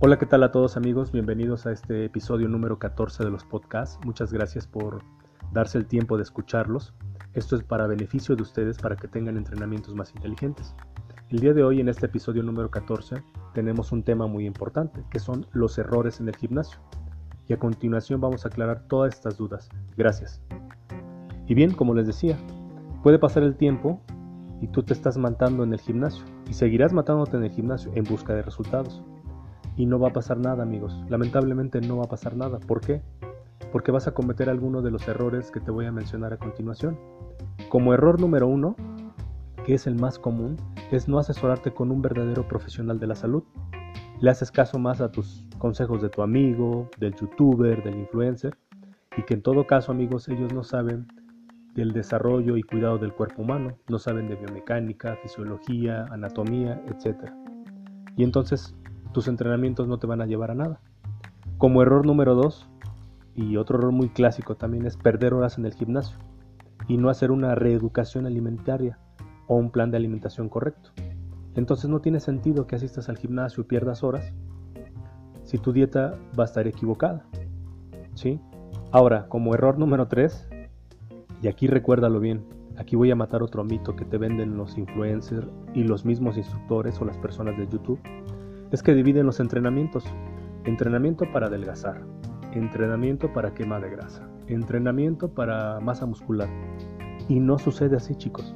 Hola, ¿qué tal a todos amigos? Bienvenidos a este episodio número 14 de los podcasts. Muchas gracias por darse el tiempo de escucharlos. Esto es para beneficio de ustedes para que tengan entrenamientos más inteligentes. El día de hoy en este episodio número 14 tenemos un tema muy importante, que son los errores en el gimnasio. Y a continuación vamos a aclarar todas estas dudas. Gracias. Y bien, como les decía, puede pasar el tiempo y tú te estás matando en el gimnasio y seguirás matándote en el gimnasio en busca de resultados. Y no va a pasar nada, amigos. Lamentablemente no va a pasar nada. ¿Por qué? Porque vas a cometer alguno de los errores que te voy a mencionar a continuación. Como error número uno, que es el más común, es no asesorarte con un verdadero profesional de la salud. Le haces caso más a tus consejos de tu amigo, del youtuber, del influencer, y que en todo caso, amigos, ellos no saben del desarrollo y cuidado del cuerpo humano, no saben de biomecánica, fisiología, anatomía, etc. Y entonces tus entrenamientos no te van a llevar a nada. Como error número 2, y otro error muy clásico también es perder horas en el gimnasio y no hacer una reeducación alimentaria o un plan de alimentación correcto. Entonces no tiene sentido que asistas al gimnasio y pierdas horas si tu dieta va a estar equivocada. ¿Sí? Ahora, como error número 3, y aquí recuérdalo bien, aquí voy a matar otro mito que te venden los influencers y los mismos instructores o las personas de YouTube es que dividen los entrenamientos. Entrenamiento para adelgazar, entrenamiento para quema de grasa, entrenamiento para masa muscular. Y no sucede así, chicos.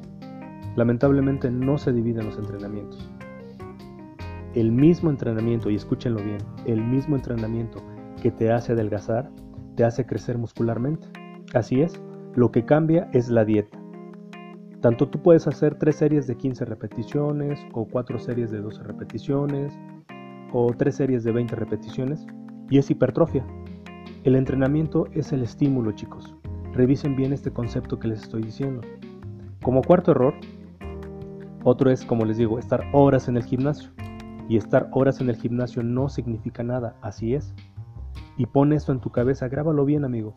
Lamentablemente no se dividen los entrenamientos. El mismo entrenamiento, y escúchenlo bien, el mismo entrenamiento que te hace adelgazar, te hace crecer muscularmente. Así es, lo que cambia es la dieta. Tanto tú puedes hacer tres series de 15 repeticiones o cuatro series de 12 repeticiones o tres series de 20 repeticiones y es hipertrofia. El entrenamiento es el estímulo, chicos. Revisen bien este concepto que les estoy diciendo. Como cuarto error, otro es, como les digo, estar horas en el gimnasio. Y estar horas en el gimnasio no significa nada, así es. Y pon esto en tu cabeza, grábalo bien, amigo.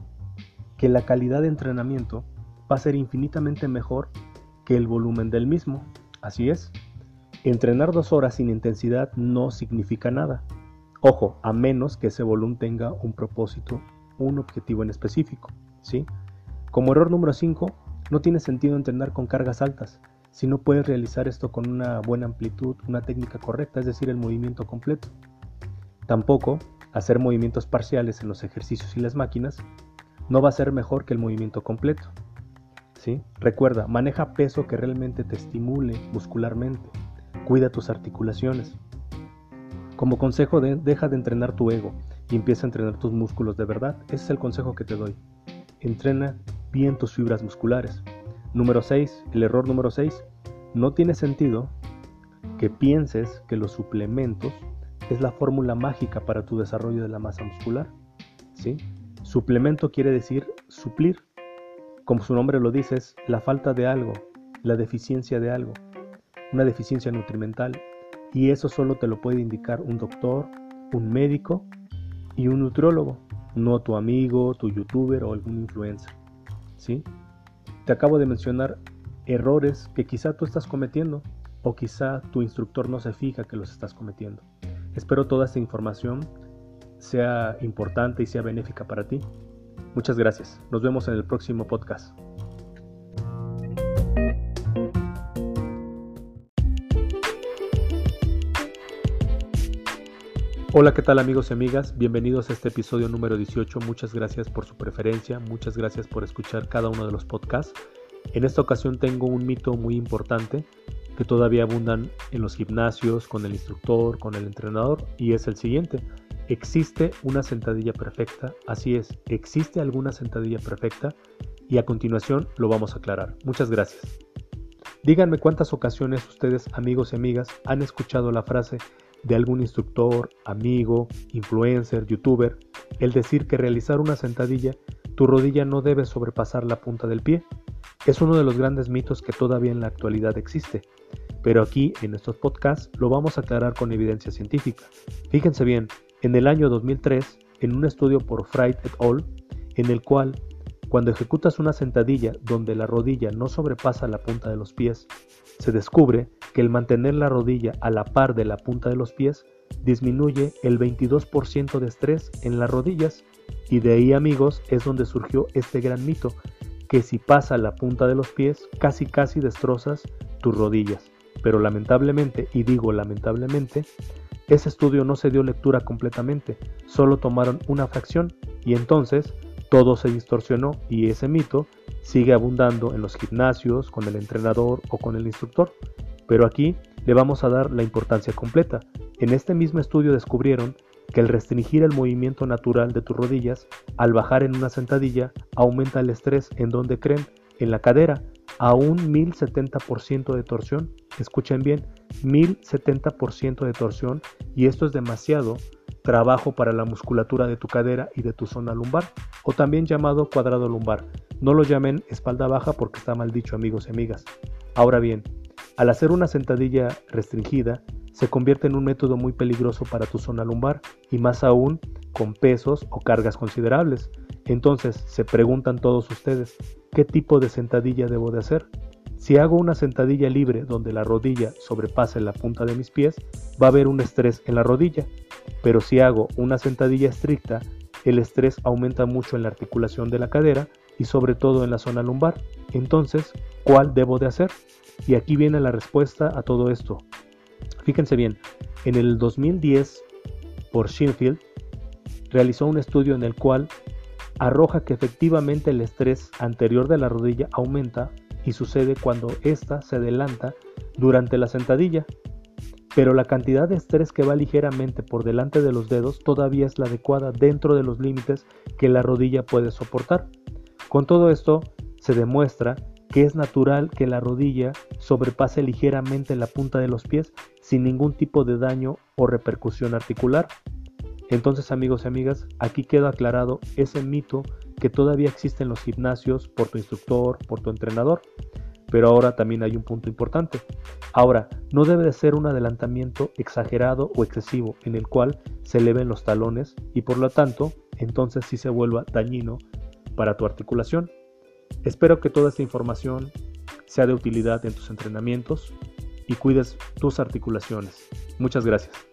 Que la calidad de entrenamiento va a ser infinitamente mejor que el volumen del mismo, así es. Entrenar dos horas sin intensidad no significa nada. Ojo, a menos que ese volumen tenga un propósito, un objetivo en específico. ¿sí? Como error número 5, no tiene sentido entrenar con cargas altas si no puedes realizar esto con una buena amplitud, una técnica correcta, es decir, el movimiento completo. Tampoco hacer movimientos parciales en los ejercicios y las máquinas no va a ser mejor que el movimiento completo. ¿sí? Recuerda, maneja peso que realmente te estimule muscularmente Cuida tus articulaciones. Como consejo, deja de entrenar tu ego y empieza a entrenar tus músculos de verdad. Ese es el consejo que te doy. Entrena bien tus fibras musculares. Número 6. El error número 6. No tiene sentido que pienses que los suplementos es la fórmula mágica para tu desarrollo de la masa muscular. ¿sí? Suplemento quiere decir suplir. Como su nombre lo dice, es la falta de algo, la deficiencia de algo una deficiencia nutrimental y eso solo te lo puede indicar un doctor, un médico y un nutriólogo, no tu amigo, tu youtuber o algún influencer. ¿Sí? Te acabo de mencionar errores que quizá tú estás cometiendo o quizá tu instructor no se fija que los estás cometiendo. Espero toda esta información sea importante y sea benéfica para ti. Muchas gracias. Nos vemos en el próximo podcast. Hola, ¿qué tal amigos y amigas? Bienvenidos a este episodio número 18. Muchas gracias por su preferencia, muchas gracias por escuchar cada uno de los podcasts. En esta ocasión tengo un mito muy importante que todavía abundan en los gimnasios, con el instructor, con el entrenador, y es el siguiente. ¿Existe una sentadilla perfecta? Así es, ¿existe alguna sentadilla perfecta? Y a continuación lo vamos a aclarar. Muchas gracias. Díganme cuántas ocasiones ustedes, amigos y amigas, han escuchado la frase de algún instructor, amigo, influencer, youtuber, el decir que realizar una sentadilla, tu rodilla no debe sobrepasar la punta del pie. Es uno de los grandes mitos que todavía en la actualidad existe, pero aquí en estos podcasts lo vamos a aclarar con evidencia científica. Fíjense bien, en el año 2003, en un estudio por Fright et al., en el cual cuando ejecutas una sentadilla donde la rodilla no sobrepasa la punta de los pies, se descubre que el mantener la rodilla a la par de la punta de los pies disminuye el 22% de estrés en las rodillas. Y de ahí amigos es donde surgió este gran mito, que si pasa la punta de los pies casi casi destrozas tus rodillas. Pero lamentablemente, y digo lamentablemente, ese estudio no se dio lectura completamente, solo tomaron una fracción y entonces todo se distorsionó y ese mito sigue abundando en los gimnasios, con el entrenador o con el instructor. Pero aquí le vamos a dar la importancia completa. En este mismo estudio descubrieron que el restringir el movimiento natural de tus rodillas al bajar en una sentadilla aumenta el estrés en donde creen, en la cadera, a un 1070% de torsión. Escuchen bien, 1070% de torsión y esto es demasiado trabajo para la musculatura de tu cadera y de tu zona lumbar, o también llamado cuadrado lumbar. No lo llamen espalda baja porque está mal dicho amigos y amigas. Ahora bien, al hacer una sentadilla restringida, se convierte en un método muy peligroso para tu zona lumbar y más aún con pesos o cargas considerables. Entonces, se preguntan todos ustedes, ¿qué tipo de sentadilla debo de hacer? Si hago una sentadilla libre donde la rodilla sobrepase la punta de mis pies, va a haber un estrés en la rodilla. Pero si hago una sentadilla estricta, el estrés aumenta mucho en la articulación de la cadera y sobre todo en la zona lumbar. Entonces, ¿cuál debo de hacer? Y aquí viene la respuesta a todo esto. Fíjense bien, en el 2010, por Shinfield, realizó un estudio en el cual arroja que efectivamente el estrés anterior de la rodilla aumenta y sucede cuando ésta se adelanta durante la sentadilla, pero la cantidad de estrés que va ligeramente por delante de los dedos todavía es la adecuada dentro de los límites que la rodilla puede soportar. Con todo esto, se demuestra que es natural que la rodilla sobrepase ligeramente la punta de los pies sin ningún tipo de daño o repercusión articular. Entonces amigos y amigas, aquí queda aclarado ese mito que todavía existe en los gimnasios por tu instructor, por tu entrenador. Pero ahora también hay un punto importante. Ahora, no debe de ser un adelantamiento exagerado o excesivo en el cual se eleven los talones y por lo tanto, entonces sí se vuelva dañino para tu articulación. Espero que toda esta información sea de utilidad en tus entrenamientos y cuides tus articulaciones. Muchas gracias.